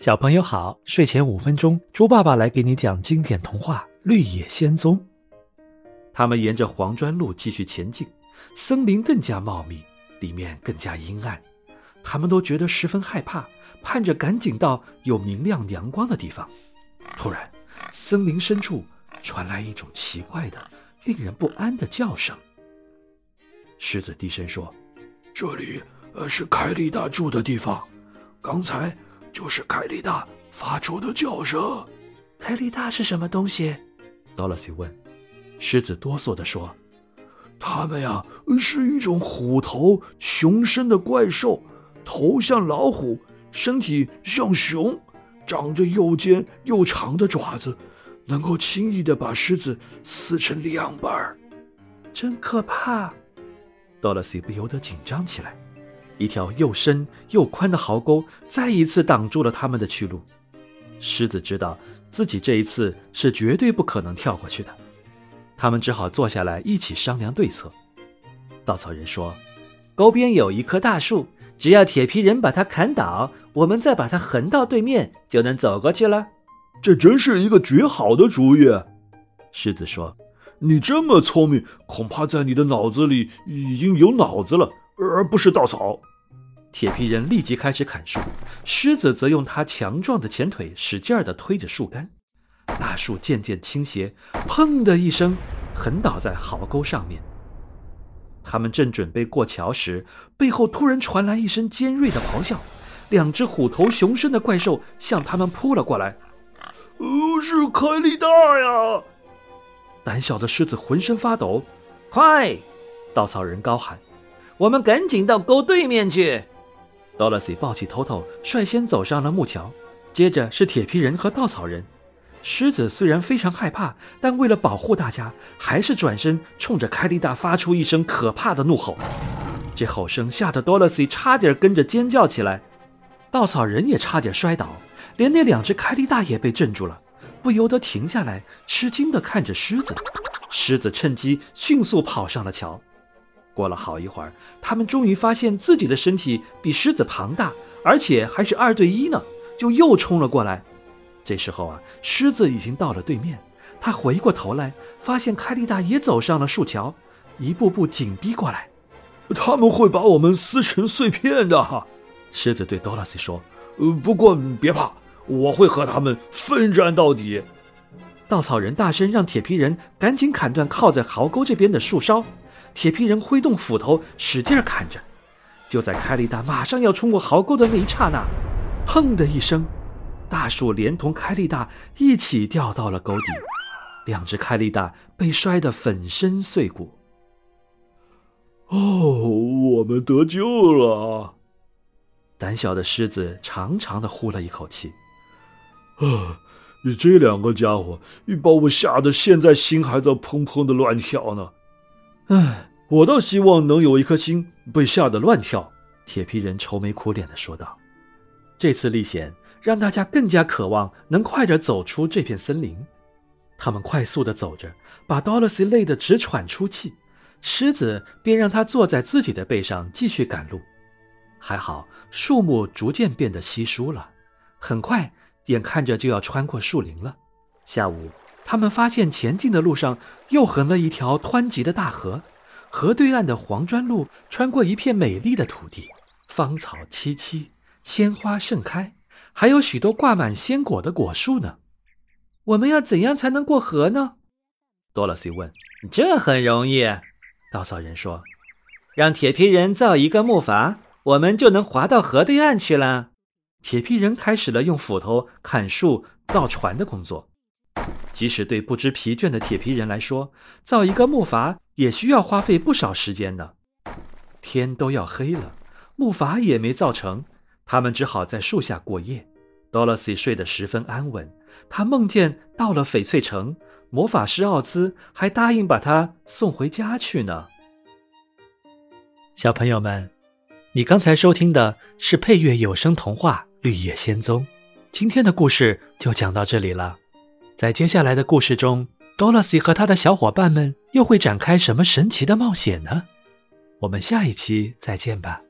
小朋友好，睡前五分钟，猪爸爸来给你讲经典童话《绿野仙踪》。他们沿着黄砖路继续前进，森林更加茂密，里面更加阴暗，他们都觉得十分害怕，盼着赶紧到有明亮阳光的地方。突然，森林深处传来一种奇怪的、令人不安的叫声。狮子低声说：“这里，呃，是凯利大住的地方，刚才。”就是凯利达发出的叫声。凯利达是什么东西？多萝西问。狮子哆嗦地说：“它们呀，是一种虎头熊身的怪兽，头像老虎，身体像熊，长着又尖又长的爪子，能够轻易的把狮子撕成两半儿。真可怕！”多萝西不由得紧张起来。一条又深又宽的壕沟再一次挡住了他们的去路。狮子知道自己这一次是绝对不可能跳过去的，他们只好坐下来一起商量对策。稻草人说：“沟边有一棵大树，只要铁皮人把它砍倒，我们再把它横到对面，就能走过去了。”这真是一个绝好的主意。狮子说：“你这么聪明，恐怕在你的脑子里已经有脑子了，而不是稻草。”铁皮人立即开始砍树，狮子则用它强壮的前腿使劲儿地推着树干。大树渐渐倾斜，砰的一声，横倒在壕沟上面。他们正准备过桥时，背后突然传来一声尖锐的咆哮，两只虎头熊身的怪兽向他们扑了过来。哦，是凯利大呀！胆小的狮子浑身发抖。快！稻草人高喊：“我们赶紧到沟对面去！” Dorothy 抱起头头，率先走上了木桥，接着是铁皮人和稻草人。狮子虽然非常害怕，但为了保护大家，还是转身冲着凯利达发出一声可怕的怒吼。这吼声吓得 Dorothy 差点跟着尖叫起来，稻草人也差点摔倒，连那两只凯利达也被镇住了，不由得停下来，吃惊地看着狮子。狮子趁机迅速跑上了桥。过了好一会儿，他们终于发现自己的身体比狮子庞大，而且还是二对一呢，就又冲了过来。这时候啊，狮子已经到了对面，他回过头来，发现凯利达也走上了树桥，一步步紧逼过来。他们会把我们撕成碎片的，狮子对多拉西说：“呃，不过别怕，我会和他们奋战到底。”稻草人大声让铁皮人赶紧砍断靠在壕沟这边的树梢。铁皮人挥动斧头，使劲砍着。就在凯利达马上要冲过壕沟的那一刹那，砰的一声，大树连同凯利达一起掉到了沟底，两只凯利达被摔得粉身碎骨。哦，我们得救了！胆小的狮子长长的呼了一口气。啊，你这两个家伙，你把我吓得现在心还在砰砰的乱跳呢。唉，我倒希望能有一颗心被吓得乱跳。”铁皮人愁眉苦脸的说道。这次历险让大家更加渴望能快点走出这片森林。他们快速的走着，把 Dorothy 累得直喘粗气。狮子便让他坐在自己的背上继续赶路。还好，树木逐渐变得稀疏了，很快，眼看着就要穿过树林了。下午。他们发现前进的路上又横了一条湍急的大河，河对岸的黄砖路穿过一片美丽的土地，芳草萋萋，鲜花盛开，还有许多挂满鲜果的果树呢。我们要怎样才能过河呢？多萝西问。这很容易，稻草人说：“让铁皮人造一个木筏，我们就能划到河对岸去了。”铁皮人开始了用斧头砍树、造船的工作。即使对不知疲倦的铁皮人来说，造一个木筏也需要花费不少时间呢。天都要黑了，木筏也没造成，他们只好在树下过夜。多萝西睡得十分安稳，他梦见到了翡翠城，魔法师奥兹还答应把他送回家去呢。小朋友们，你刚才收听的是配乐有声童话《绿野仙踪》，今天的故事就讲到这里了。在接下来的故事中多萝西和他的小伙伴们又会展开什么神奇的冒险呢？我们下一期再见吧。